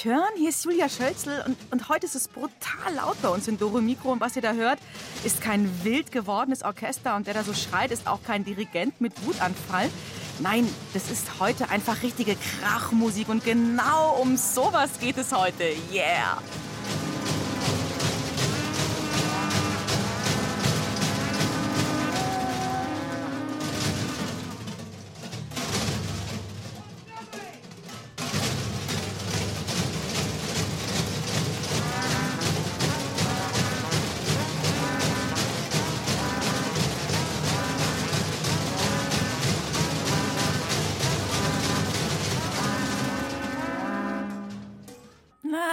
Mich hören? Hier ist Julia Schölzel und, und heute ist es brutal laut bei uns in Doro Mikro. Und was ihr da hört, ist kein wild gewordenes Orchester und der da so schreit, ist auch kein Dirigent mit Wutanfall. Nein, das ist heute einfach richtige Krachmusik und genau um sowas geht es heute. Yeah!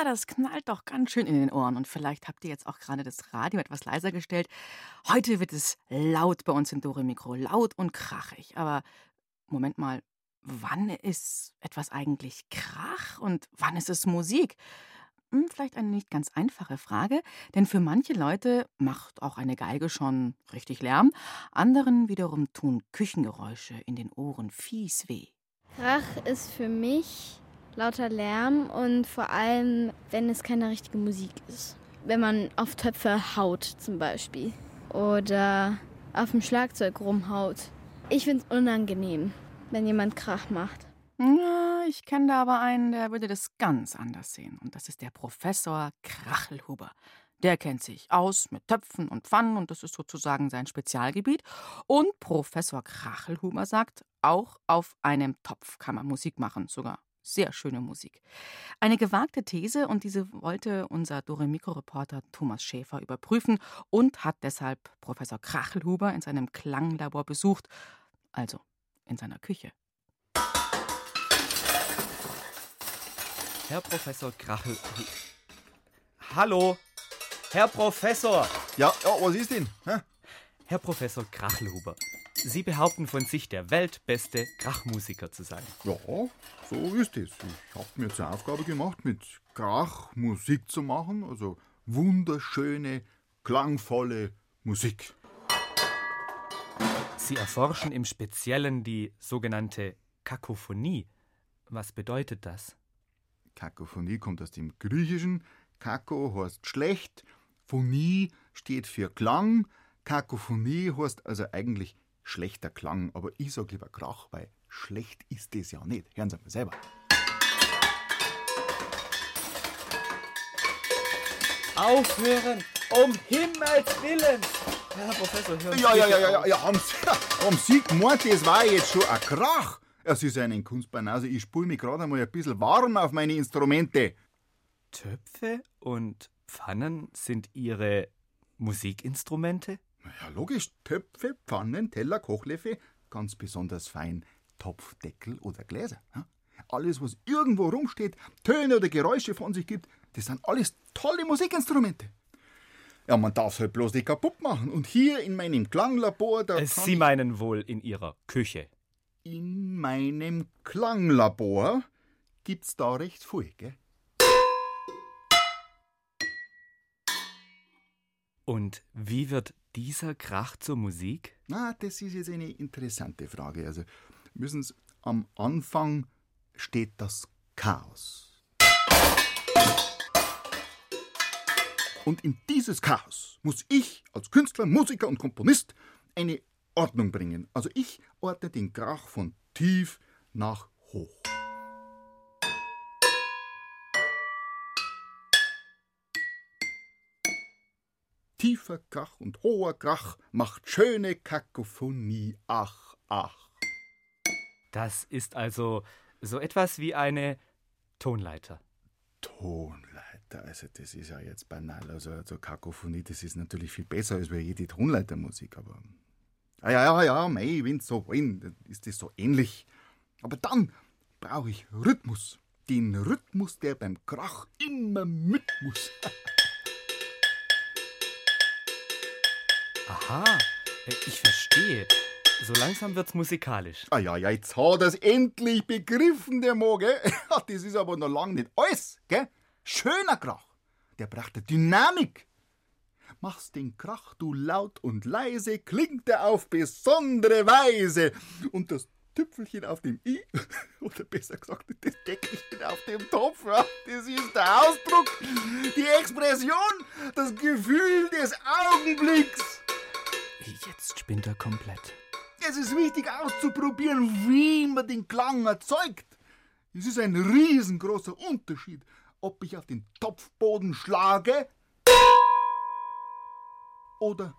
Das knallt doch ganz schön in den Ohren. Und vielleicht habt ihr jetzt auch gerade das Radio etwas leiser gestellt. Heute wird es laut bei uns in Dore Mikro. Laut und krachig. Aber Moment mal, wann ist etwas eigentlich Krach und wann ist es Musik? Hm, Vielleicht eine nicht ganz einfache Frage, denn für manche Leute macht auch eine Geige schon richtig Lärm, anderen wiederum tun Küchengeräusche in den Ohren fies weh. Krach ist für mich lauter Lärm und vor allem, wenn es keine richtige Musik ist. Wenn man auf Töpfe haut zum Beispiel oder auf dem Schlagzeug rumhaut. Ich finde es unangenehm, wenn jemand Krach macht. Ja, ich kenne da aber einen, der würde das ganz anders sehen. Und das ist der Professor Krachelhuber. Der kennt sich aus mit Töpfen und Pfannen und das ist sozusagen sein Spezialgebiet. Und Professor Krachelhuber sagt, auch auf einem Topf kann man Musik machen, sogar sehr schöne Musik. Eine gewagte These und diese wollte unser Doremiko-Reporter Thomas Schäfer überprüfen und hat deshalb Professor Krachelhuber in seinem Klanglabor besucht, also in seiner Küche. Herr Professor Krachel. Hallo, Herr Professor. Ja, ja, was ist denn? Hä? Herr Professor Krachelhuber. Sie behaupten von sich, der weltbeste Krachmusiker zu sein. Ja, so ist es. Ich habe mir zur Aufgabe gemacht, mit Krach Musik zu machen, also wunderschöne, klangvolle Musik. Sie erforschen im Speziellen die sogenannte Kakophonie. Was bedeutet das? Kakophonie kommt aus dem Griechischen. Kako heißt schlecht, Phonie steht für Klang. Kakophonie heißt also eigentlich schlechter Klang, aber ich sag lieber Krach, weil schlecht ist es ja nicht. Hören Sie mal selber. Aufhören! Um Himmels Willen! Herr Professor, hören Ja, ja, ja, ja, ja, ja, haben Sie, haben Sie gemeint, das war jetzt schon ein Krach? Es ist eine Kunstbanause, ich spule mich gerade einmal ein bisschen warm auf meine Instrumente. Töpfe und Pfannen sind Ihre Musikinstrumente? Ja, logisch, Töpfe, Pfannen, Teller, Kochlöffel, ganz besonders fein Topfdeckel oder Gläser. Alles, was irgendwo rumsteht, Töne oder Geräusche von sich gibt, das sind alles tolle Musikinstrumente. Ja, man darf halt bloß nicht kaputt machen. Und hier in meinem Klanglabor, da Äh, Sie meinen wohl in Ihrer Küche. in meinem Klanglabor gibt's da recht viel, gell? Und wie wird dieser Krach zur Musik? Na, das ist jetzt eine interessante Frage. Also müssen Sie am Anfang steht das Chaos. Und in dieses Chaos muss ich als Künstler, Musiker und Komponist eine Ordnung bringen. Also ich ordne den Krach von tief nach hoch. Tiefer Krach und hoher Krach macht schöne Kakophonie. Ach, ach. Das ist also so etwas wie eine Tonleiter. Tonleiter, also das ist ja jetzt banal. Also, also Kakophonie, das ist natürlich viel besser als bei jede Tonleitermusik, aber. Ah, ja, ja, ja, mei, wenn so wollen, dann ist das so ähnlich. Aber dann brauche ich Rhythmus. Den Rhythmus, der beim Krach immer mit muss. Aha, äh, ich verstehe. So langsam wird's musikalisch. Ah ja, ja, jetzt hat er's endlich begriffen, der Mo, gell? Das ist aber noch lang nicht alles, gell? Schöner Krach. Der brachte Dynamik. Machst den Krach du laut und leise, klingt er auf besondere Weise. Und das Tüpfelchen auf dem I, oder besser gesagt, das Deckelchen auf dem Topf, das ist der Ausdruck, die Expression, das Gefühl des Augenblicks. Jetzt spinnt er komplett. Es ist wichtig auszuprobieren, wie man den Klang erzeugt. Es ist ein riesengroßer Unterschied, ob ich auf den Topfboden schlage oder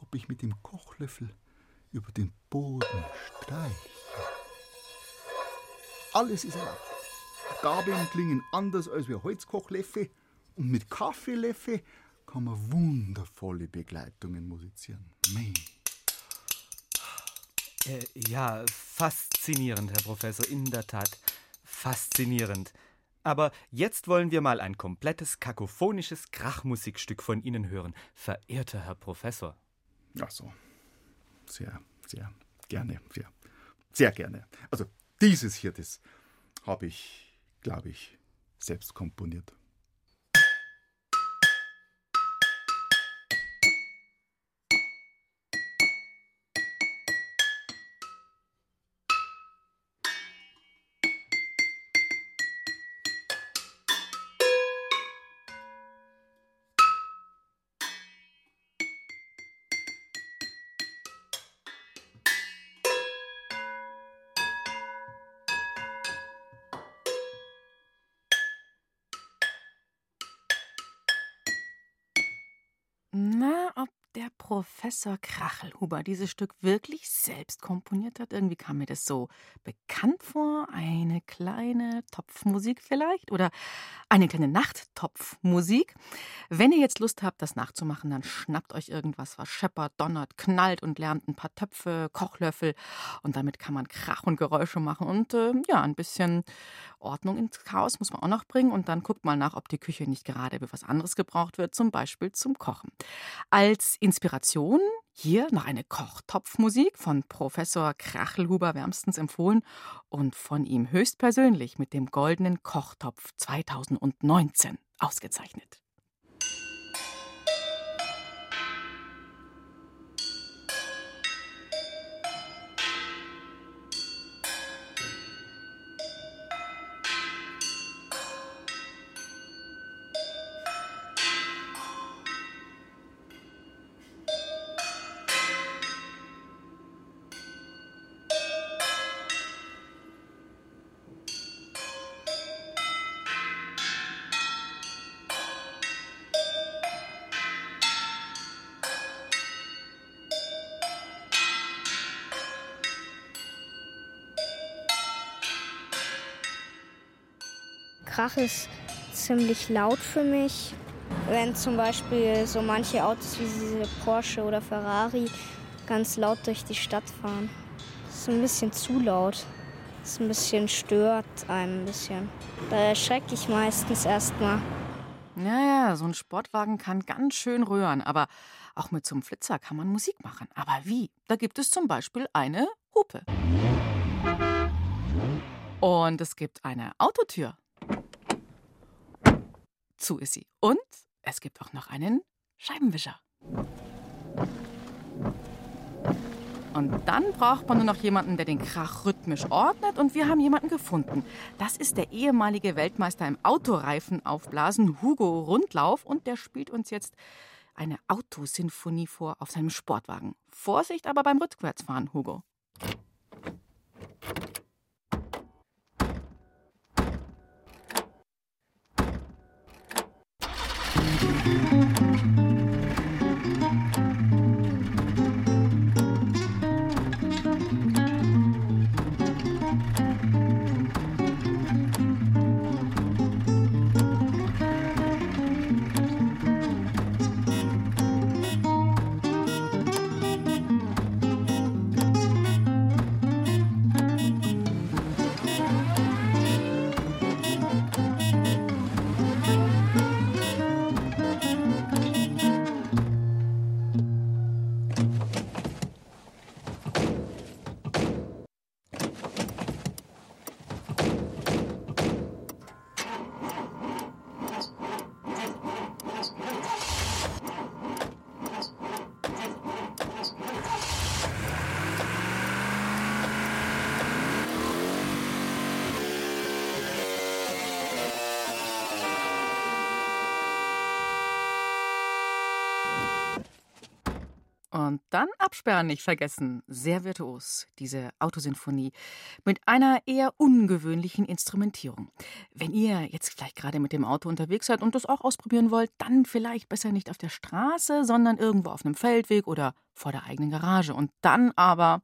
ob ich mit dem Kochlöffel über den Boden streiche. Alles ist erlaubt. Gabeln klingen anders als wie Holzkochlöffel und mit Kaffeelöffel kann man wundervolle Begleitungen musizieren. Mei. Äh, ja, faszinierend, Herr Professor, in der Tat. Faszinierend. Aber jetzt wollen wir mal ein komplettes kakophonisches Krachmusikstück von Ihnen hören, verehrter Herr Professor. Ach so. Sehr, sehr gerne. Sehr, sehr gerne. Also dieses hier, das habe ich, glaube ich, selbst komponiert. Professor Krachelhuber dieses Stück wirklich selbst komponiert hat? Irgendwie kam mir das so bekannt vor. Eine kleine Topfmusik vielleicht? Oder eine kleine Nachttopfmusik? Wenn ihr jetzt Lust habt, das nachzumachen, dann schnappt euch irgendwas, was scheppert, donnert, knallt und lernt ein paar Töpfe, Kochlöffel. Und damit kann man Krach und Geräusche machen. Und äh, ja, ein bisschen Ordnung ins Chaos muss man auch noch bringen. Und dann guckt mal nach, ob die Küche nicht gerade für was anderes gebraucht wird, zum Beispiel zum Kochen. Als Inspiration hier noch eine Kochtopfmusik von Professor Krachelhuber wärmstens empfohlen und von ihm höchstpersönlich mit dem Goldenen Kochtopf 2019 ausgezeichnet. Ziemlich laut für mich. Wenn zum Beispiel so manche Autos wie diese Porsche oder Ferrari ganz laut durch die Stadt fahren. Das ist ein bisschen zu laut. Das ist ein bisschen stört einem ein bisschen. Da erschrecke ich meistens erstmal. Ja, ja, so ein Sportwagen kann ganz schön rühren, aber auch mit so einem Flitzer kann man Musik machen. Aber wie? Da gibt es zum Beispiel eine Hupe. Und es gibt eine Autotür. Zu ist sie. Und es gibt auch noch einen Scheibenwischer. Und dann braucht man nur noch jemanden, der den Krach rhythmisch ordnet. Und wir haben jemanden gefunden. Das ist der ehemalige Weltmeister im Autoreifen aufblasen, Hugo Rundlauf. Und der spielt uns jetzt eine Autosinfonie vor auf seinem Sportwagen. Vorsicht aber beim Rückwärtsfahren, Hugo. Absperren nicht vergessen. Sehr virtuos, diese Autosinfonie. Mit einer eher ungewöhnlichen Instrumentierung. Wenn ihr jetzt vielleicht gerade mit dem Auto unterwegs seid und das auch ausprobieren wollt, dann vielleicht besser nicht auf der Straße, sondern irgendwo auf einem Feldweg oder vor der eigenen Garage. Und dann aber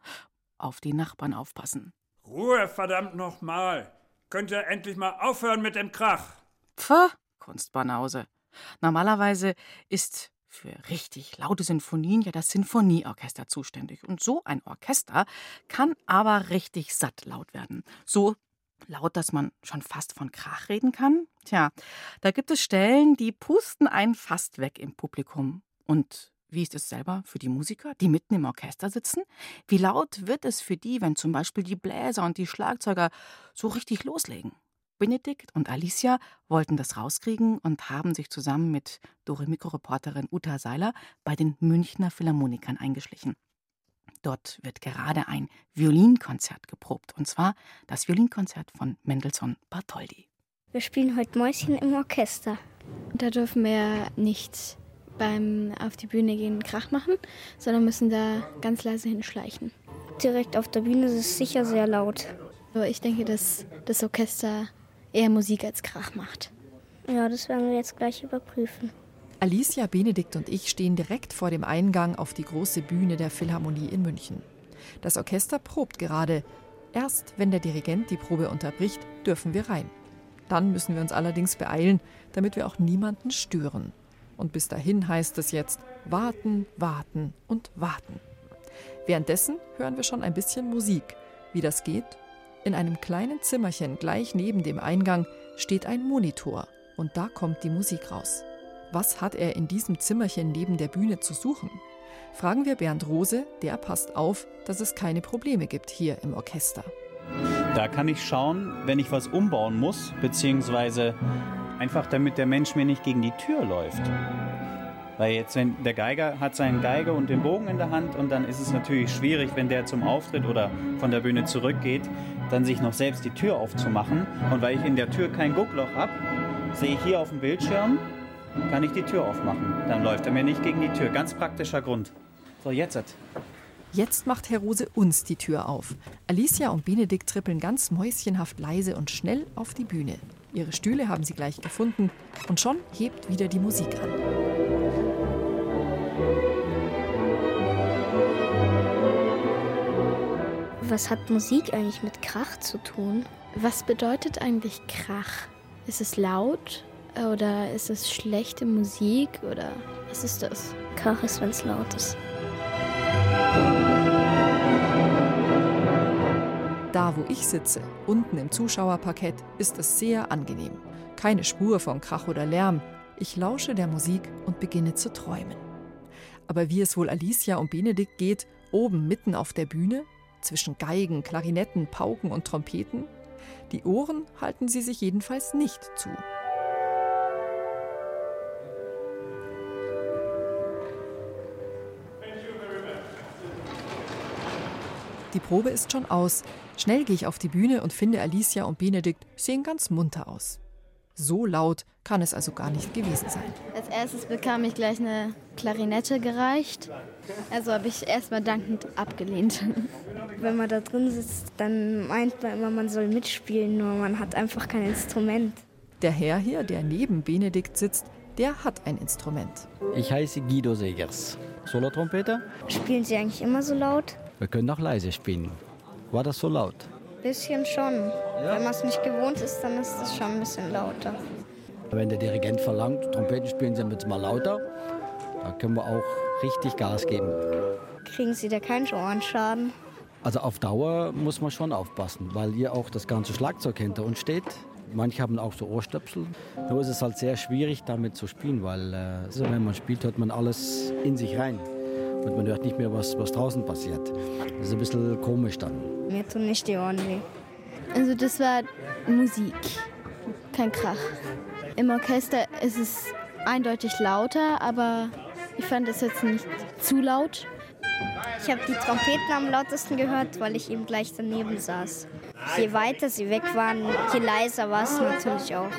auf die Nachbarn aufpassen. Ruhe, verdammt nochmal. Könnt ihr endlich mal aufhören mit dem Krach? Pfah, Kunstbanause. Normalerweise ist für richtig laute Sinfonien ja das Sinfonieorchester zuständig. Und so ein Orchester kann aber richtig satt laut werden. So laut, dass man schon fast von Krach reden kann. Tja, da gibt es Stellen, die pusten einen fast weg im Publikum. Und wie ist es selber für die Musiker, die mitten im Orchester sitzen? Wie laut wird es für die, wenn zum Beispiel die Bläser und die Schlagzeuger so richtig loslegen? Benedikt und Alicia wollten das rauskriegen und haben sich zusammen mit Doremiko-Reporterin Uta Seiler bei den Münchner Philharmonikern eingeschlichen. Dort wird gerade ein Violinkonzert geprobt, und zwar das Violinkonzert von Mendelssohn Bartholdy. Wir spielen heute Mäuschen im Orchester. Da dürfen wir nicht beim auf die Bühne gehen Krach machen, sondern müssen da ganz leise hinschleichen. Direkt auf der Bühne ist es sicher sehr laut. ich denke, dass das Orchester eher Musik als Krach macht. Ja, das werden wir jetzt gleich überprüfen. Alicia, Benedikt und ich stehen direkt vor dem Eingang auf die große Bühne der Philharmonie in München. Das Orchester probt gerade. Erst wenn der Dirigent die Probe unterbricht, dürfen wir rein. Dann müssen wir uns allerdings beeilen, damit wir auch niemanden stören. Und bis dahin heißt es jetzt warten, warten und warten. Währenddessen hören wir schon ein bisschen Musik. Wie das geht, in einem kleinen Zimmerchen gleich neben dem Eingang steht ein Monitor und da kommt die Musik raus. Was hat er in diesem Zimmerchen neben der Bühne zu suchen? Fragen wir Bernd Rose, der passt auf, dass es keine Probleme gibt hier im Orchester. Da kann ich schauen, wenn ich was umbauen muss, beziehungsweise einfach damit der Mensch mir nicht gegen die Tür läuft. Weil jetzt, wenn der Geiger hat seinen Geiger und den Bogen in der Hand und dann ist es natürlich schwierig, wenn der zum Auftritt oder von der Bühne zurückgeht, dann sich noch selbst die Tür aufzumachen. Und weil ich in der Tür kein Guckloch habe, sehe ich hier auf dem Bildschirm, kann ich die Tür aufmachen. Dann läuft er mir nicht gegen die Tür. Ganz praktischer Grund. So, jetzt. Jetzt macht Herr Rose uns die Tür auf. Alicia und Benedikt trippeln ganz mäuschenhaft leise und schnell auf die Bühne. Ihre Stühle haben sie gleich gefunden und schon hebt wieder die Musik an. Was hat Musik eigentlich mit Krach zu tun? Was bedeutet eigentlich Krach? Ist es laut oder ist es schlechte Musik oder was ist das? Krach ist, wenn es laut ist. Da, wo ich sitze, unten im Zuschauerparkett, ist es sehr angenehm. Keine Spur von Krach oder Lärm. Ich lausche der Musik und beginne zu träumen. Aber wie es wohl Alicia und Benedikt geht, oben mitten auf der Bühne, zwischen Geigen, Klarinetten, Pauken und Trompeten? Die Ohren halten sie sich jedenfalls nicht zu. Die Probe ist schon aus. Schnell gehe ich auf die Bühne und finde Alicia und Benedikt sehen ganz munter aus. So laut kann es also gar nicht gewesen sein. Als erstes bekam ich gleich eine Klarinette gereicht. Also habe ich erstmal dankend abgelehnt. Wenn man da drin sitzt, dann meint man immer, man soll mitspielen, nur man hat einfach kein Instrument. Der Herr hier, der neben Benedikt sitzt, der hat ein Instrument. Ich heiße Guido Segers, Solotrompete. Spielen Sie eigentlich immer so laut? Wir können auch leise spielen. War das so laut? Bisschen schon. Ja. Wenn man es nicht gewohnt ist, dann ist es schon ein bisschen lauter. Wenn der Dirigent verlangt, Trompeten spielen Sie jetzt mal lauter, da können wir auch richtig Gas geben. Kriegen Sie da keinen Ohrenschaden? Also auf Dauer muss man schon aufpassen, weil hier auch das ganze Schlagzeug hinter uns steht. Manche haben auch so Ohrstöpsel. Nur ist es halt sehr schwierig, damit zu spielen, weil äh, also wenn man spielt, hört man alles in sich rein. Und man hört nicht mehr, was, was draußen passiert. Das ist ein bisschen komisch dann. Mir tun nicht die Ohren weh. Also das war Musik, kein Krach. Im Orchester ist es eindeutig lauter, aber ich fand es jetzt nicht zu laut. Ich habe die Trompeten am lautesten gehört, weil ich eben gleich daneben saß. Je weiter sie weg waren, je leiser war es natürlich auch.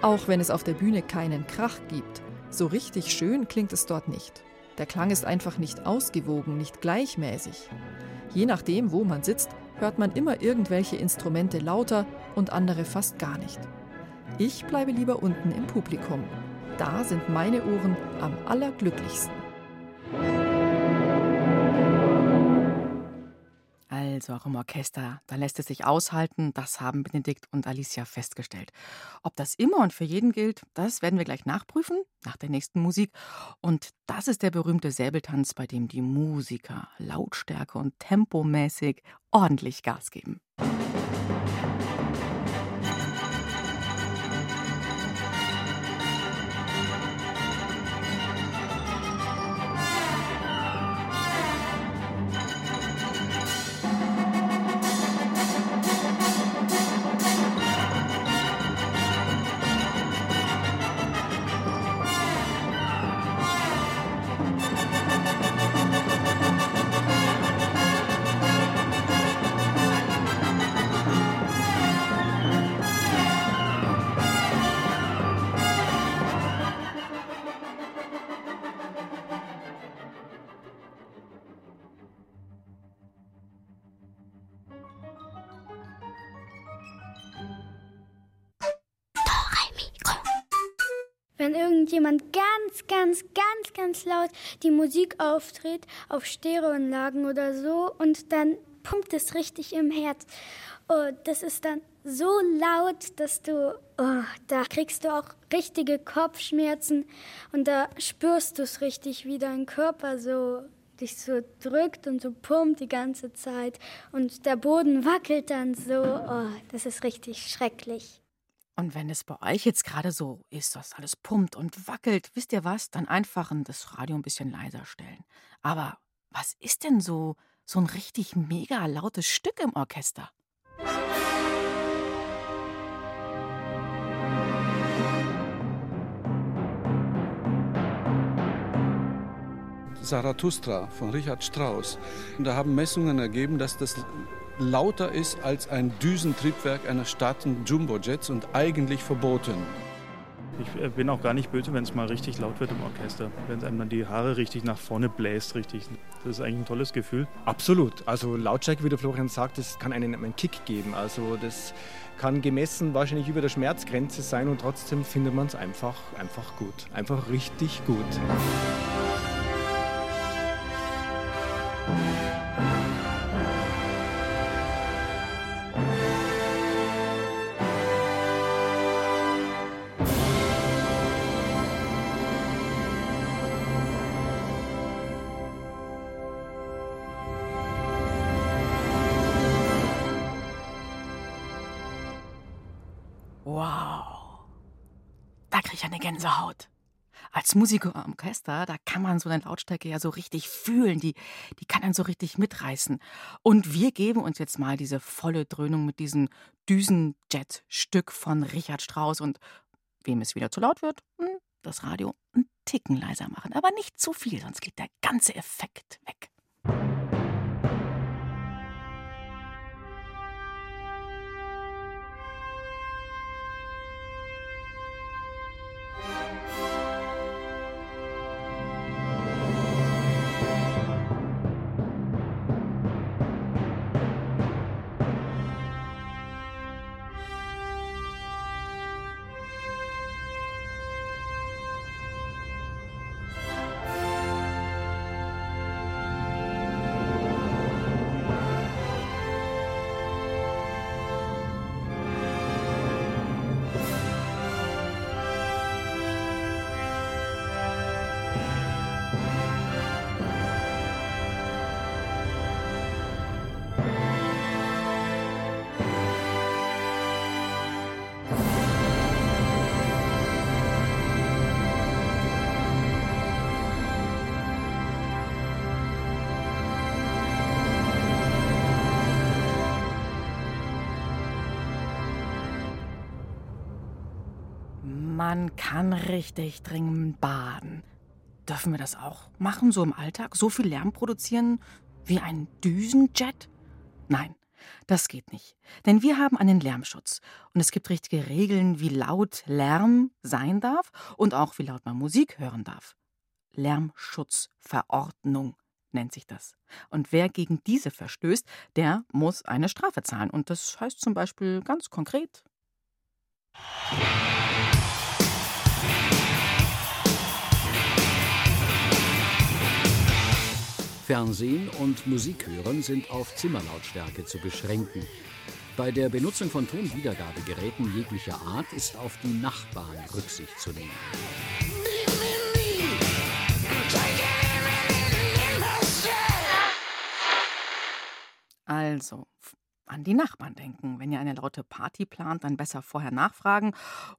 Auch wenn es auf der Bühne keinen Krach gibt, so richtig schön klingt es dort nicht. Der Klang ist einfach nicht ausgewogen, nicht gleichmäßig. Je nachdem, wo man sitzt, hört man immer irgendwelche Instrumente lauter und andere fast gar nicht. Ich bleibe lieber unten im Publikum. Da sind meine Ohren am allerglücklichsten. Also auch im Orchester, da lässt es sich aushalten, das haben Benedikt und Alicia festgestellt. Ob das immer und für jeden gilt, das werden wir gleich nachprüfen, nach der nächsten Musik. Und das ist der berühmte Säbeltanz, bei dem die Musiker lautstärke und tempomäßig ordentlich Gas geben. Irgendjemand ganz, ganz, ganz, ganz laut die Musik auftritt auf Stereoanlagen oder so und dann pumpt es richtig im Herz. Oh, das ist dann so laut, dass du, oh, da kriegst du auch richtige Kopfschmerzen und da spürst du es richtig, wie dein Körper so dich so drückt und so pumpt die ganze Zeit und der Boden wackelt dann so. Oh, das ist richtig schrecklich. Und wenn es bei euch jetzt gerade so ist, dass alles pumpt und wackelt, wisst ihr was? Dann einfach das Radio ein bisschen leiser stellen. Aber was ist denn so, so ein richtig mega lautes Stück im Orchester? Zarathustra von Richard Strauss. Und da haben Messungen ergeben, dass das lauter ist als ein Düsentriebwerk einer starken Jumbojets und eigentlich verboten. Ich äh, bin auch gar nicht böse, wenn es mal richtig laut wird im Orchester. Wenn es einem dann die Haare richtig nach vorne bläst, richtig. Das ist eigentlich ein tolles Gefühl. Absolut. Also Lautstärke, wie der Florian sagt, das kann einem einen Kick geben. Also das kann gemessen wahrscheinlich über der Schmerzgrenze sein und trotzdem findet man es einfach, einfach gut. Einfach richtig gut. Kriege ich eine Gänsehaut. Als Musiker am Orchester, da kann man so eine Lautstärke ja so richtig fühlen. Die, die kann einen so richtig mitreißen. Und wir geben uns jetzt mal diese volle Dröhnung mit diesem Düsenjet-Stück von Richard Strauss. Und wem es wieder zu laut wird, hm, das Radio einen Ticken leiser machen. Aber nicht zu viel, sonst geht der ganze Effekt weg. Man kann richtig dringend baden. Dürfen wir das auch machen, so im Alltag? So viel Lärm produzieren wie ein Düsenjet? Nein, das geht nicht. Denn wir haben einen Lärmschutz. Und es gibt richtige Regeln, wie laut Lärm sein darf und auch wie laut man Musik hören darf. Lärmschutzverordnung nennt sich das. Und wer gegen diese verstößt, der muss eine Strafe zahlen. Und das heißt zum Beispiel ganz konkret. Fernsehen und Musik hören sind auf Zimmerlautstärke zu beschränken. Bei der Benutzung von Tonwiedergabegeräten jeglicher Art ist auf die Nachbarn Rücksicht zu nehmen. Also, an die Nachbarn denken. Wenn ihr eine laute Party plant, dann besser vorher nachfragen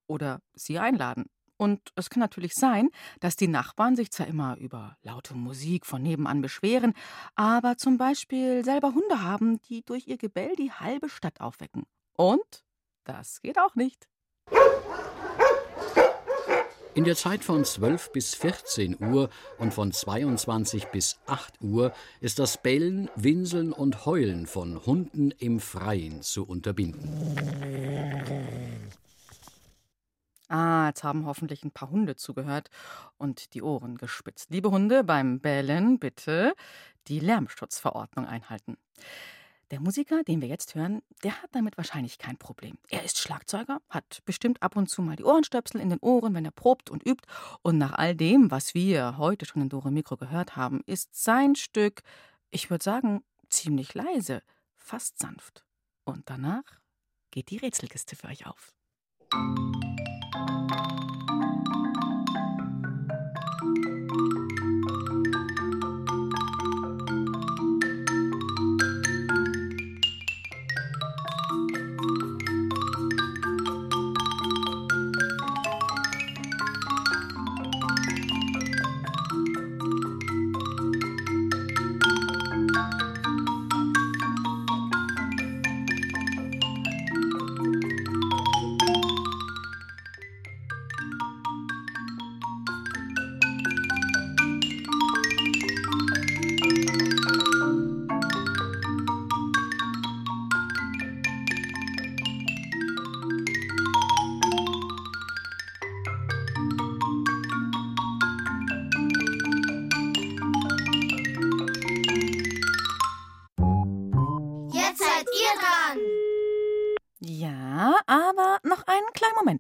oder sie einladen. Und es kann natürlich sein, dass die Nachbarn sich zwar immer über laute Musik von nebenan beschweren, aber zum Beispiel selber Hunde haben, die durch ihr Gebell die halbe Stadt aufwecken. Und das geht auch nicht. In der Zeit von 12 bis 14 Uhr und von 22 bis 8 Uhr ist das Bellen, Winseln und Heulen von Hunden im Freien zu unterbinden. Ah, jetzt haben hoffentlich ein paar Hunde zugehört und die Ohren gespitzt. Liebe Hunde, beim Bellen bitte die Lärmschutzverordnung einhalten. Der Musiker, den wir jetzt hören, der hat damit wahrscheinlich kein Problem. Er ist Schlagzeuger, hat bestimmt ab und zu mal die Ohrenstöpsel in den Ohren, wenn er probt und übt. Und nach all dem, was wir heute schon in Dore Mikro gehört haben, ist sein Stück, ich würde sagen, ziemlich leise, fast sanft. Und danach geht die Rätselkiste für euch auf.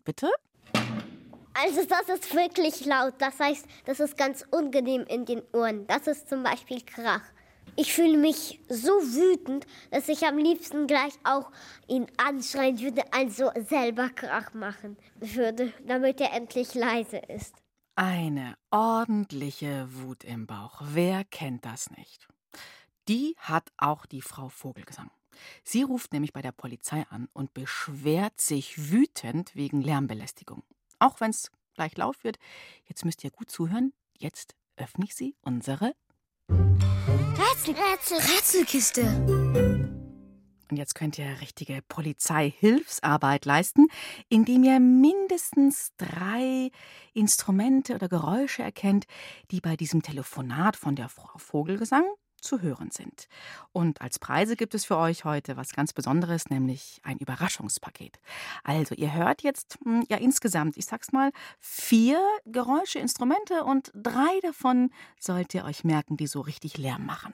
Moment bitte. Also das ist wirklich laut. Das heißt, das ist ganz unangenehm in den Ohren. Das ist zum Beispiel Krach. Ich fühle mich so wütend, dass ich am liebsten gleich auch ihn anschreien würde, also selber Krach machen würde, damit er endlich leise ist. Eine ordentliche Wut im Bauch. Wer kennt das nicht? Die hat auch die Frau Vogelgesang. Sie ruft nämlich bei der Polizei an und beschwert sich wütend wegen Lärmbelästigung. Auch wenn es gleich laut wird. Jetzt müsst ihr gut zuhören. Jetzt öffne ich sie unsere Rätsel, Rätsel, Rätselkiste. Und jetzt könnt ihr richtige Polizeihilfsarbeit leisten, indem ihr mindestens drei Instrumente oder Geräusche erkennt, die bei diesem Telefonat von der Frau Vogelgesang zu hören sind. Und als Preise gibt es für euch heute was ganz Besonderes, nämlich ein Überraschungspaket. Also, ihr hört jetzt hm, ja insgesamt, ich sag's mal, vier Geräusche, Instrumente und drei davon sollt ihr euch merken, die so richtig Lärm machen.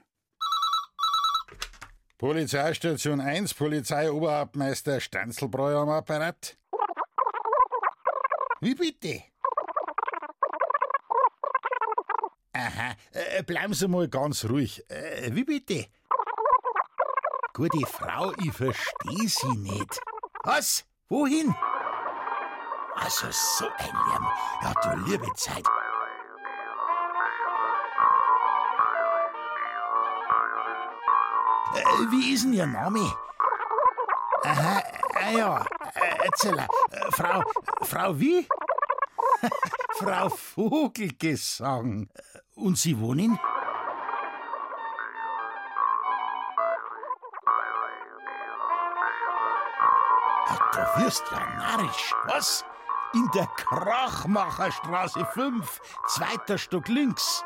Polizeistation 1, Polizeioberhauptmeister Stanzelbräu am Apparat. Wie bitte? Aha, äh, bleiben Sie mal ganz ruhig. Äh, wie bitte? Gute Frau, ich verstehe Sie nicht. Was? Wohin? Also so ein Lärm. Ja, du liebe Zeit. Äh, wie ist denn Ihr Name? Aha, ah ja, äh, Erzähler. Äh, Frau, Frau wie? Frau Vogelgesang. Und Sie wohnen? Du wirst ja narrisch. Was? In der Krachmacherstraße 5, zweiter Stock links.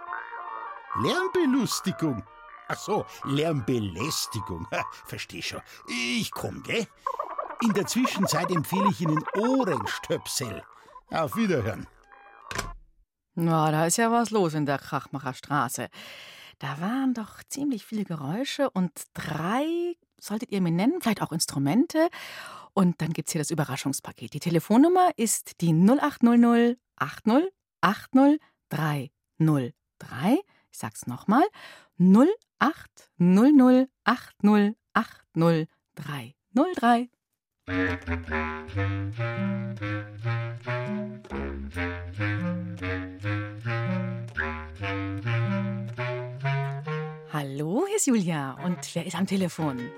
Lärmbelustigung. Ach so, Lärmbelästigung. Versteh schon. Ich komm, gell? In der Zwischenzeit empfehle ich Ihnen Ohrenstöpsel. Auf Wiederhören. Na, da ist ja was los in der Krachmacherstraße. Da waren doch ziemlich viele Geräusche und drei solltet ihr mir nennen, vielleicht auch Instrumente. Und dann gibt es hier das Überraschungspaket. Die Telefonnummer ist die 0800 80 80 303. Ich sag's nochmal. 0800 80 80 303. Hallo, hier ist Julia. Und wer ist am Telefon?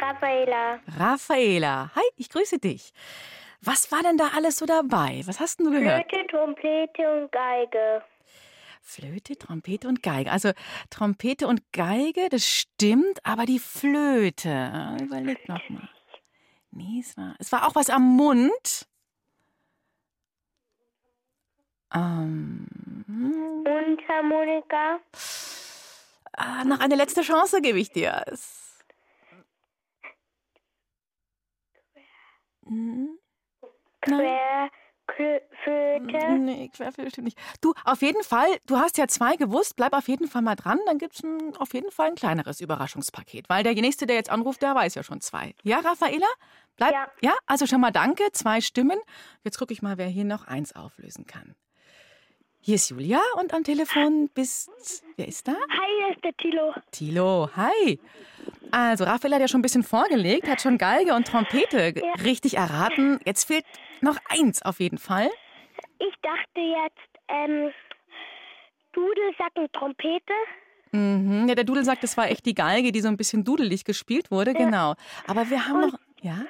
Raffaela. Raffaela. Hi, ich grüße dich. Was war denn da alles so dabei? Was hast du gehört? Flöte, Trompete und Geige. Flöte, Trompete und Geige. Also Trompete und Geige, das stimmt, aber die Flöte. Überleg noch mal. Nee, es war, es war auch was am Mund. Ähm, Mundharmonika. Ah, noch eine letzte Chance gebe ich dir. Es, Hm? Nein. Querflöte. Nee, Querflöte nicht. Du, auf jeden Fall, du hast ja zwei gewusst, bleib auf jeden Fall mal dran, dann gibt es auf jeden Fall ein kleineres Überraschungspaket, weil der nächste, der jetzt anruft, der weiß ja schon zwei. Ja, Raffaela? Bleib, Ja. ja, also schon mal danke, zwei Stimmen. Jetzt gucke ich mal, wer hier noch eins auflösen kann. Hier ist Julia und am Telefon bist. Wer ist da? Hi, hier ist der Tilo. Tilo, hi. Also, Raphael hat ja schon ein bisschen vorgelegt, hat schon Geige und Trompete g- richtig erraten. Jetzt fehlt noch eins auf jeden Fall. Ich dachte jetzt, ähm, Dudelsack und Trompete. Mhm. Ja, der Dudel sagt, das war echt die Geige, die so ein bisschen dudelig gespielt wurde, genau. Aber wir haben noch. Ja?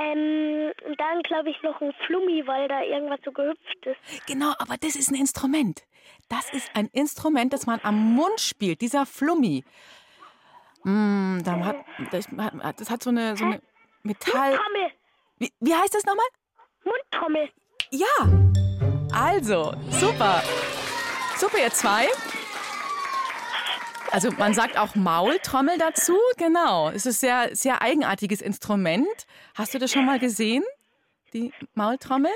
Ähm, und dann glaube ich noch ein Flummi, weil da irgendwas so gehüpft ist. Genau, aber das ist ein Instrument. Das ist ein Instrument, das man am Mund spielt, dieser Flummi. Mm, da hat, das, das hat so eine, so eine Metall. Mundtrommel. Wie, wie heißt das nochmal? Mundtrommel. Ja. Also, super. Super, ihr zwei. Also man sagt auch Maultrommel dazu, genau. Es ist ein sehr, sehr eigenartiges Instrument. Hast du das schon mal gesehen? Die Maultrommel?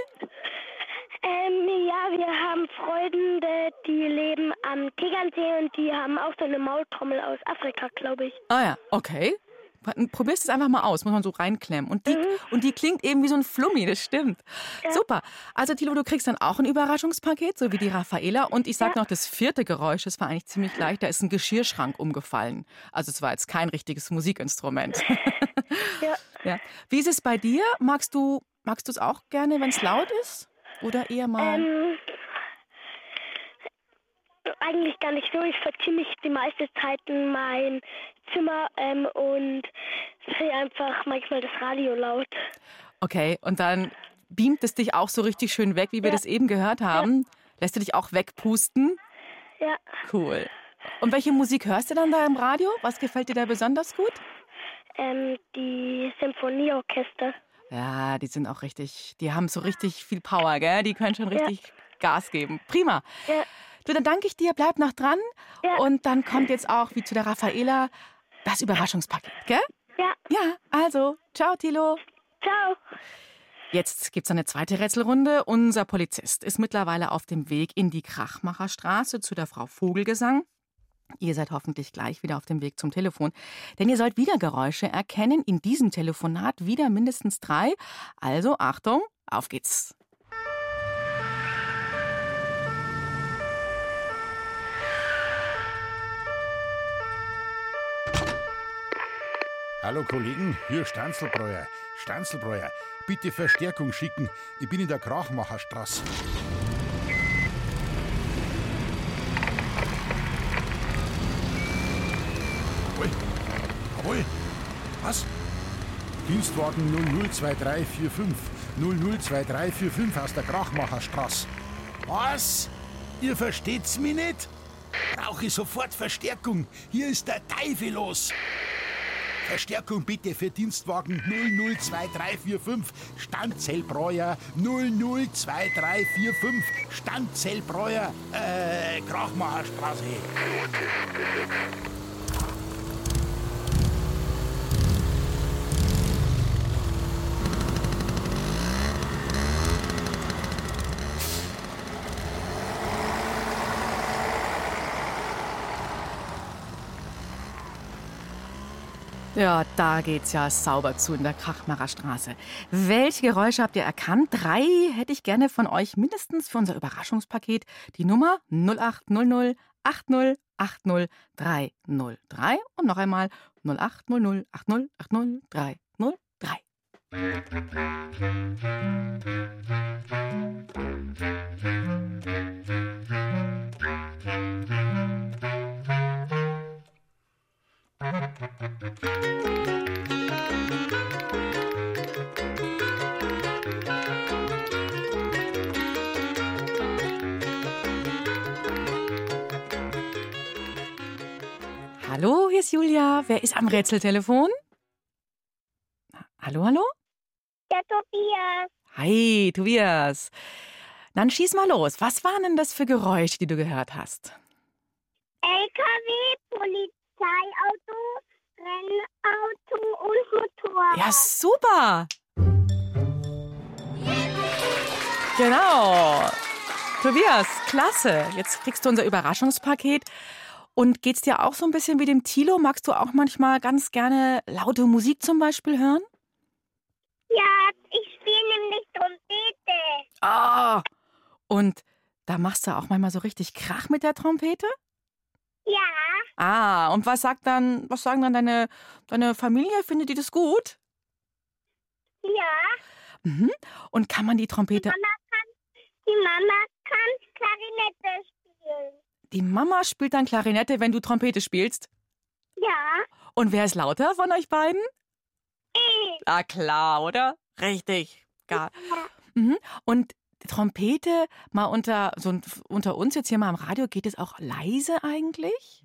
Ähm, ja, wir haben Freunde, die leben am Tegernsee und die haben auch so eine Maultrommel aus Afrika, glaube ich. Ah ja, okay. Probierst es einfach mal aus, muss man so reinklemmen. Und die, und die klingt eben wie so ein Flummi, das stimmt. Super. Also Tilo, du kriegst dann auch ein Überraschungspaket, so wie die Raffaela. Und ich sag noch, das vierte Geräusch, das war eigentlich ziemlich leicht, da ist ein Geschirrschrank umgefallen. Also es war jetzt kein richtiges Musikinstrument. Ja. ja. Wie ist es bei dir? Magst du magst du es auch gerne, wenn es laut ist? Oder eher mal... Ähm, eigentlich gar nicht so. Ich verziehe mich die meiste Zeit in mein Zimmer ähm, und drehe einfach manchmal das Radio laut. Okay, und dann beamt es dich auch so richtig schön weg, wie wir Ja. das eben gehört haben. Lässt du dich auch wegpusten? Ja. Cool. Und welche Musik hörst du dann da im Radio? Was gefällt dir da besonders gut? Ähm, die Symphonieorchester. Ja, die sind auch richtig, die haben so richtig viel Power, gell? Die können schon richtig Gas geben. Prima. Ja. Du, dann danke ich dir, bleib noch dran. Und dann kommt jetzt auch, wie zu der Raffaela, das Überraschungspaket, gell? Ja. Ja, also, ciao, Tilo. Ciao. Jetzt gibt's eine zweite Rätselrunde. Unser Polizist ist mittlerweile auf dem Weg in die Krachmacherstraße zu der Frau Vogelgesang. Ihr seid hoffentlich gleich wieder auf dem Weg zum Telefon, denn ihr sollt wieder Geräusche erkennen. In diesem Telefonat wieder mindestens drei. Also Achtung, auf geht's. Hallo Kollegen, hier Stanzelbräuer. Stanzelbräuer, bitte Verstärkung schicken. Ich bin in der Krachmacherstraße. Jawohl. Jawohl. Was? Dienstwagen 002345. 002345 aus der Krachmacherstraße. Was? Ihr versteht's mich nicht? Brauche ich sofort Verstärkung. Hier ist der Teufel los. Verstärkung bitte für Dienstwagen 002345 Standzellbräuer 002345 Standzellbräuer äh, Krachmacherstraße. Ja, da geht's ja sauber zu in der Krachmacher Straße. Welche Geräusche habt ihr erkannt? Drei hätte ich gerne von euch mindestens für unser Überraschungspaket. Die Nummer 0800 80 80 303 und noch einmal 0800 80 80 303. Hallo, hier ist Julia. Wer ist am Rätseltelefon? Hallo, hallo? Der Tobias. Hi, Tobias. Dann schieß mal los. Was waren denn das für Geräusche, die du gehört hast? LKW, Polizeiauto, Rennauto und Motorrad. Ja, super. Genau. Tobias, klasse. Jetzt kriegst du unser Überraschungspaket. Und geht's dir auch so ein bisschen wie dem Tilo? Magst du auch manchmal ganz gerne laute Musik zum Beispiel hören? Ja, ich spiele nämlich Trompete. Ah. Und da machst du auch manchmal so richtig Krach mit der Trompete? Ja, Ah, und was sagt dann, was sagen dann deine, deine Familie? Findet die das gut? ja. Mhm. Und kann man die Trompete. Mama kann, die Mama kann Klarinette spielen. Die Mama spielt dann Klarinette, wenn du Trompete spielst. Ja, Und wer ist lauter von euch beiden? ich. Ah, klar, oder? Richtig. Gar. Mhm. Und die Trompete mal unter, so unter uns jetzt hier mal am Radio, geht es auch leise eigentlich?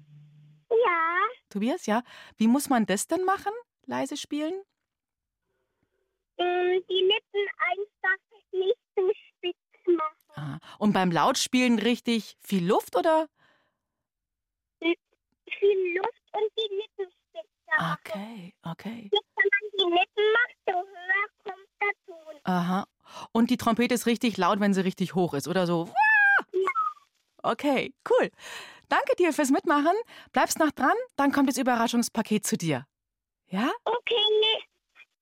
Ja, Tobias, ja? Wie muss man das denn machen? Leise spielen? ähm, die Lippen einfach nicht zu spitz machen. Ah. Und beim Lautspielen richtig viel Luft oder? Viel Luft und die Lippen spitz machen. Okay, okay. Je wenn man die Lippen macht, so höher kommt der Ton. Aha. Und die Trompete ist richtig laut, wenn sie richtig hoch ist, oder so? Okay, cool. Danke dir fürs Mitmachen. Bleibst noch dran, dann kommt das Überraschungspaket zu dir. Ja? Okay,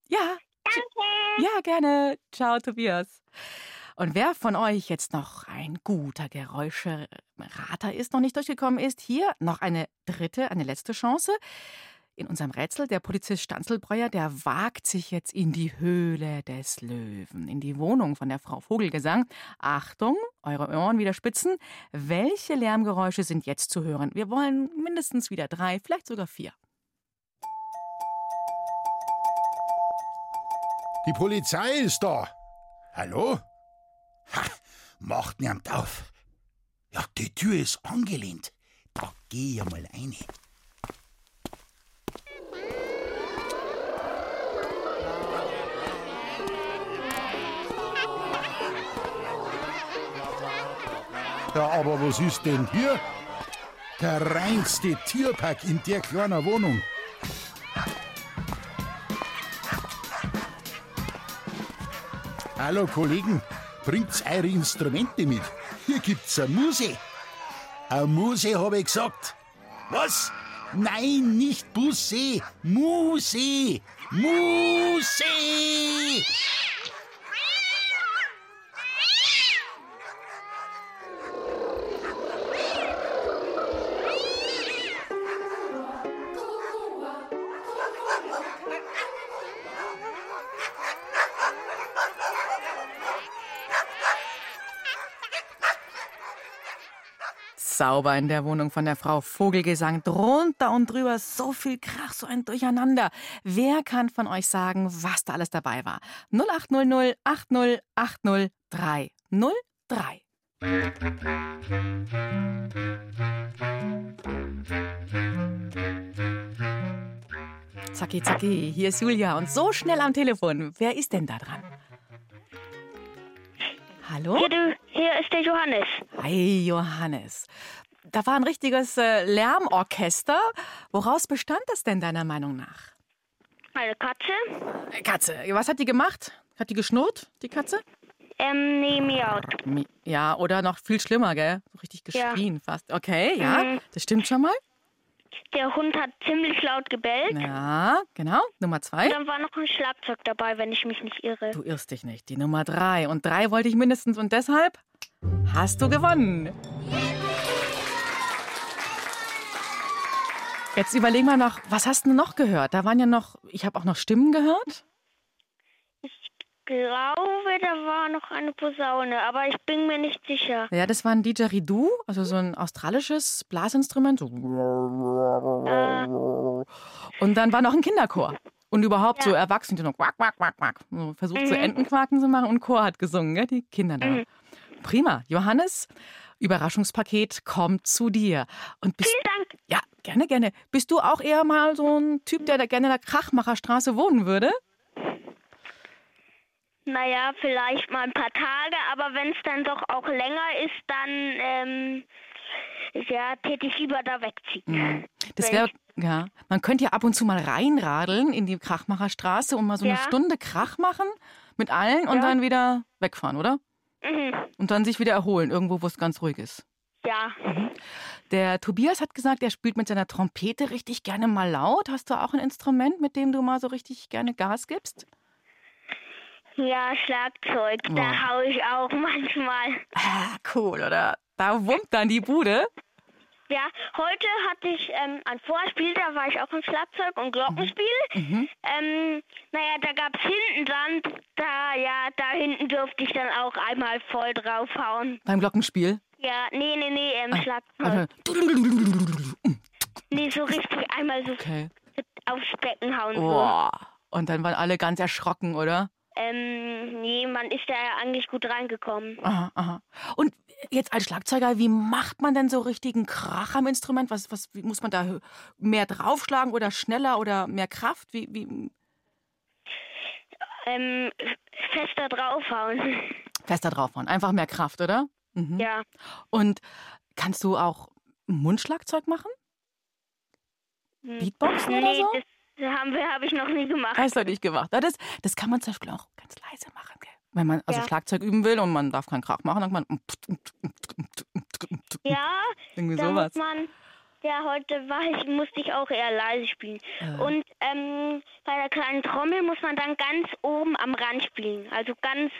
Ja. danke. Ja, gerne. Ciao, Tobias. Und wer von euch jetzt noch ein guter Geräuscherater ist, noch nicht durchgekommen ist, hier noch eine dritte, eine letzte Chance. In unserem Rätsel, der Polizist Stanzelbreuer, der wagt sich jetzt in die Höhle des Löwen, in die Wohnung von der Frau Vogelgesang. Achtung, eure Ohren wieder spitzen. Welche Lärmgeräusche sind jetzt zu hören? Wir wollen mindestens wieder drei, vielleicht sogar vier. Die Polizei ist da. Hallo? Ha, macht niemand auf. Ja, die Tür ist angelehnt. Da geh ich mal rein. Ja, aber was ist denn hier? Der reinste Tierpark in der kleinen Wohnung. Hallo Kollegen, bringt's eure Instrumente mit. Hier gibt's eine Muse. Eine Muse, habe ich gesagt. Was? Nein, nicht Busse. Muse. Muse. Sauber in der Wohnung von der Frau Vogelgesang. Drunter und drüber so viel Krach, so ein Durcheinander. Wer kann von euch sagen, was da alles dabei war? 0800 80 80 303. Zacki, zacki, hier ist Julia und so schnell am Telefon. Wer ist denn da dran? Hallo? Hier, du, hier ist der Johannes. Hi, Johannes. Da war ein richtiges äh, Lärmorchester. Woraus bestand das denn deiner Meinung nach? Eine Katze? Katze. Was hat die gemacht? Hat die geschnurrt, die Katze? Ähm, nee, miaut. Mi- Ja, oder noch viel schlimmer, gell? So richtig Ja. geschrien fast. Okay, ja, Mhm. das stimmt schon mal. der Hund hat ziemlich laut gebellt. Ja, genau. Nummer zwei. Und dann war noch ein Schlagzeug dabei, wenn ich mich nicht irre. Du irrst dich nicht. Die Nummer drei. Und drei wollte ich mindestens und deshalb hast du gewonnen. Jetzt überlegen wir noch, was hast du noch gehört? Da waren ja noch, ich habe auch noch Stimmen gehört. Ich glaube, da war noch eine Posaune, aber ich bin mir nicht sicher. Ja, das war ein Didgeridoo, also so ein australisches Blasinstrument. So. Und dann war noch ein Kinderchor. Und überhaupt so Erwachsene, die noch quack, quack, quack, quack. So versucht Mhm. so Entenquaken zu machen und Chor hat gesungen, gell? die Kinder da. Mhm. Prima. Johannes, Überraschungspaket kommt zu dir. Und bist, Vielen Dank. Ja, gerne, gerne. Bist du auch eher mal so ein Typ, der da gerne in der Krachmacherstraße wohnen würde? Naja, vielleicht mal ein paar Tage, aber wenn es dann doch auch länger ist, dann ähm, ja, täte ich lieber da wegziehen. Mhm. Das wäre, ja. Man könnte ja ab und zu mal reinradeln in die Krachmacherstraße und mal so eine Ja. Stunde Krach machen mit allen und Ja. dann wieder wegfahren, oder? Mhm. Und dann sich wieder erholen, irgendwo, wo es ganz ruhig ist. Ja. Der Tobias hat gesagt, er spielt mit seiner Trompete richtig gerne mal laut. Hast du auch ein Instrument, mit dem du mal so richtig gerne Gas gibst? Ja, Schlagzeug, Oh. da hau ich auch manchmal. Ah, cool, oder? Da wummt dann die Bude. Ja, heute hatte ich ähm, ein Vorspiel, da war ich auch im Schlagzeug und Glockenspiel. Mhm. Ähm, naja, da gab's hinten dann, da, ja, da hinten durfte ich dann auch einmal voll draufhauen. Beim Glockenspiel. Ja, nee, nee, nee, im Ah, Schlagzeug. Nee, so richtig einmal so okay. aufs Becken hauen. So. Oh. Und dann waren alle ganz erschrocken, oder? Ähm, nee, man ist da ja eigentlich gut reingekommen. Aha, aha. Und jetzt als Schlagzeuger, wie macht man denn so richtigen Krach am Instrument? Was, was wie, muss man da mehr draufschlagen oder schneller oder mehr Kraft? Wie, wie Ähm, fester draufhauen. fester draufhauen? Einfach mehr Kraft, oder? Mhm. Ja. Und kannst du auch Mundschlagzeug machen? Beatboxen nee, oder so? das haben wir, habe ich noch nie gemacht. Hast du nicht gemacht. Das, das kann man zum Beispiel auch ganz leise machen, gell? Wenn man also Ja. Schlagzeug üben will und man darf keinen Krach machen, dann kann man Ja, irgendwie da sowas. muss man, ja, heute war ich, musste ich auch eher leise spielen. Äh. Und ähm, bei der kleinen Trommel muss man dann ganz oben am Rand spielen. Also ganz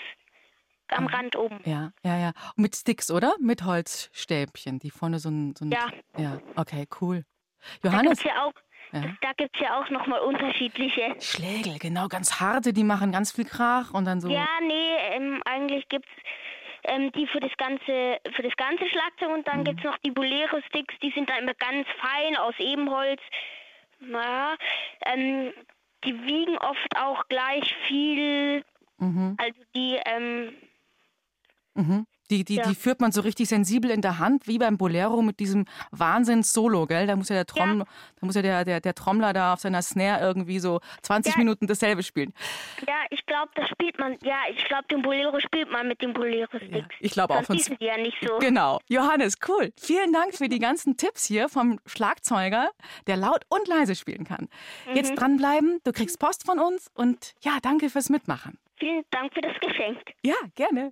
am Rand oben. Ja, ja, ja. Und mit Sticks, oder? Mit Holzstäbchen, die vorne so ein. So ein Ja. Ja, okay, cool. Da Johannes. gibt's ja auch, Ja. da gibt's ja auch nochmal unterschiedliche. Schlägel, genau, ganz harte, die machen ganz viel Krach und dann so. Ja, nee, ähm, eigentlich gibt's ähm, die für das ganze für das ganze Schlagzeug und Mhm. dann gibt's noch die Bolero Sticks, die sind dann immer ganz fein aus Ebenholz. Ja, ähm, die wiegen oft auch gleich viel. Mhm. Also die ähm, Mhm. Die, die, Ja. die führt man so richtig sensibel in der Hand, wie beim Bolero mit diesem Wahnsinns-Solo, gell? Da muss ja der Trommler, da muss ja der, der, der Trommler da auf seiner Snare irgendwie so 20 Ja. Minuten dasselbe spielen. ja, ich glaube, das spielt man. Ja, ich glaube, den Bolero spielt man mit den Bolero Sticks. Ich glaube auch. Sonst die ja nicht so. Genau. Johannes, cool. Vielen Dank für die ganzen Tipps hier vom Schlagzeuger, der laut und leise spielen kann. Jetzt Mhm. dranbleiben, du kriegst Post von uns und ja, danke fürs Mitmachen. Vielen Dank für das Geschenk. Ja, gerne.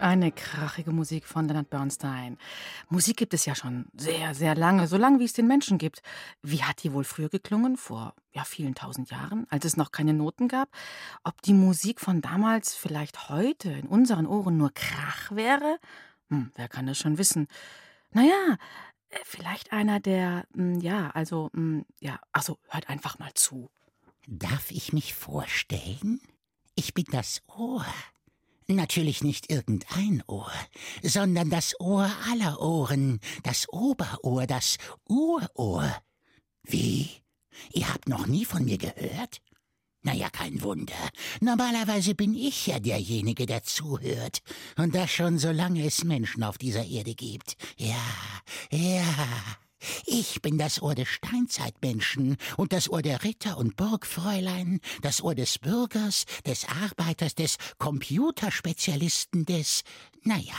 Eine krachige Musik von Leonard Bernstein. Musik gibt es ja schon sehr, sehr lange, so lange wie es den Menschen gibt. Wie hat die wohl früher geklungen, vor ja, vielen tausend Jahren, als es noch keine Noten gab? Ob die Musik von damals vielleicht heute in unseren Ohren nur Krach wäre? Hm, wer kann das schon wissen? Naja, äh, vielleicht einer der, hm, ja, also, hm, ja, also hört einfach mal zu. Darf ich mich vorstellen? Ich bin das Ohr. Natürlich nicht irgendein Ohr, sondern das Ohr aller Ohren, das Oberohr, das Urohr. Wie? Ihr habt noch nie von mir gehört? Na ja, kein Wunder. Normalerweise bin ich ja derjenige, der zuhört. Und das schon so lange es Menschen auf dieser Erde gibt. Ja, ja. Ich bin das Ohr des Steinzeitmenschen und das Ohr der Ritter und Burgfräulein, das Ohr des Bürgers, des Arbeiters, des Computerspezialisten, des, na ja,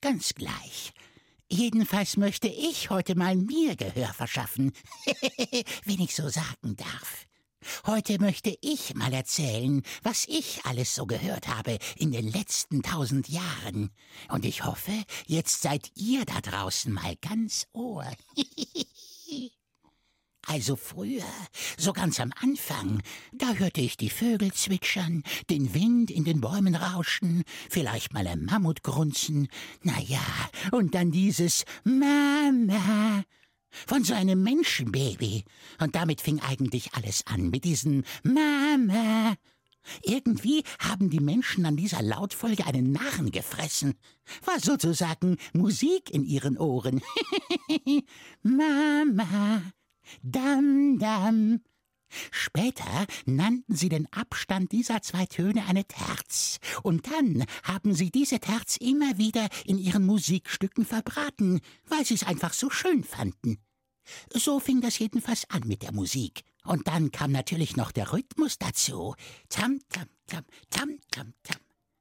ganz gleich. Jedenfalls möchte ich heute mal mir Gehör verschaffen, wenn ich so sagen darf. Heute möchte ich mal erzählen, was ich alles so gehört habe in den letzten tausend Jahren. Und ich hoffe, jetzt seid ihr da draußen mal ganz Ohr. Also früher, so ganz am Anfang, da hörte ich die Vögel zwitschern, den Wind in den Bäumen rauschen, vielleicht mal ein Mammut grunzen, na ja, und dann dieses Mama von so einem Menschenbaby. Und damit fing eigentlich alles an, mit diesem Mama. Irgendwie haben die Menschen an dieser Lautfolge einen Narren gefressen. War sozusagen Musik in ihren Ohren. Mama, dam, dam. Später nannten sie den Abstand dieser zwei Töne eine Terz, und dann haben sie diese Terz immer wieder in ihren Musikstücken verbraten, weil sie es einfach so schön fanden. So fing das jedenfalls an mit der Musik. Und dann kam natürlich noch der Rhythmus dazu. Tam, tam, tam, tam, tam, tam.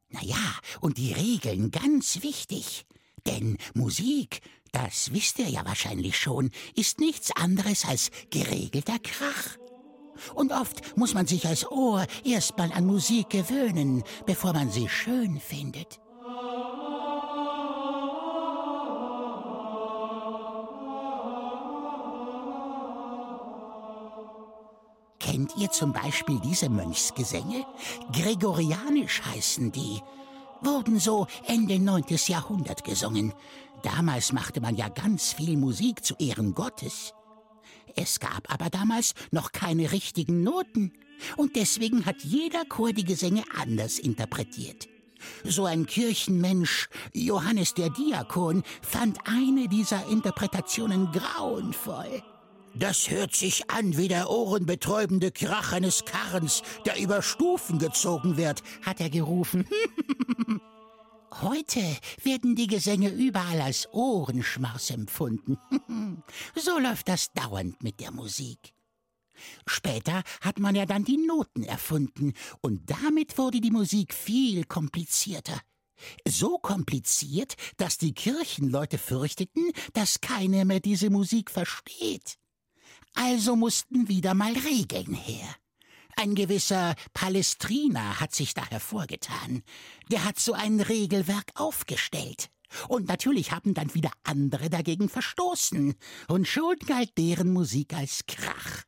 Na ja, und die Regeln ganz wichtig. Denn Musik, das wisst ihr ja wahrscheinlich schon, ist nichts anderes als geregelter Krach. Und oft muss man sich als Ohr erst mal an Musik gewöhnen, bevor man sie schön findet. Kennt ihr zum Beispiel diese Mönchsgesänge? Gregorianisch heißen die. Wurden so Ende 9. Jahrhundert gesungen. Damals machte man ja ganz viel Musik zu Ehren Gottes. Es gab aber damals noch keine richtigen Noten. Und deswegen hat jeder Chor die Gesänge anders interpretiert. So ein Kirchenmensch, Johannes der Diakon, fand eine dieser Interpretationen grauenvoll. Das hört sich an wie der ohrenbetäubende Krach eines Karrens, der über Stufen gezogen wird, hat er gerufen. Heute werden die Gesänge überall als Ohrenschmaus empfunden. so läuft das dauernd mit der Musik. Später hat man ja dann die Noten erfunden, und damit wurde die Musik viel komplizierter. So kompliziert, dass die Kirchenleute fürchteten, dass keiner mehr diese Musik versteht. Also mussten wieder mal Regeln her. Ein gewisser Palestrina hat sich da hervorgetan. Der hat so ein Regelwerk aufgestellt. Und natürlich haben dann wieder andere dagegen verstoßen. Und schon galt deren Musik als Krach.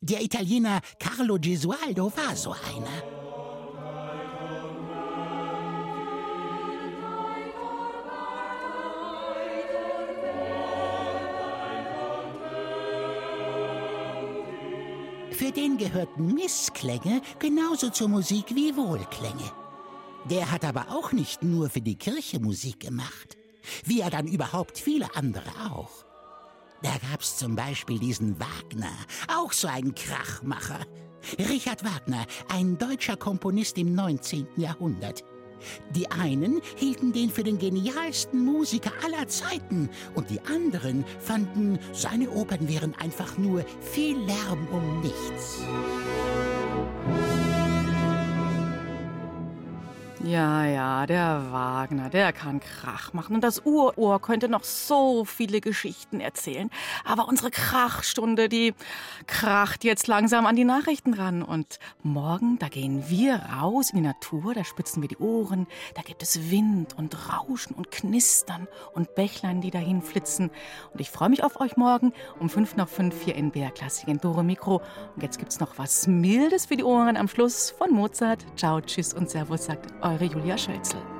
Der Italiener Carlo Gesualdo war so einer. Für den gehörten Missklänge genauso zur Musik wie Wohlklänge. Der hat aber auch nicht nur für die Kirche Musik gemacht, wie er dann überhaupt viele andere auch. Da gab's zum Beispiel diesen Wagner, auch so ein Krachmacher. Richard Wagner, ein deutscher Komponist im 19. Jahrhundert. Die einen hielten den für den genialsten Musiker aller Zeiten und die anderen fanden, seine Opern wären einfach nur viel Lärm um nichts. Ja, ja, der Wagner, der kann Krach machen. Und das Urohr könnte noch so viele Geschichten erzählen. Aber unsere Krachstunde, die kracht jetzt langsam an die Nachrichten ran. Und morgen, da gehen wir raus in die Natur, da spitzen wir die Ohren, da gibt es Wind und Rauschen und Knistern und Bächlein, die dahin flitzen. Und ich freue mich auf euch morgen um fünf nach fünf hier in BR Klassik in Dore Mikro. Und jetzt gibt's noch was Mildes für die Ohren am Schluss von Mozart. Ciao, tschüss und Servus, sagt eure Julia Schölzel.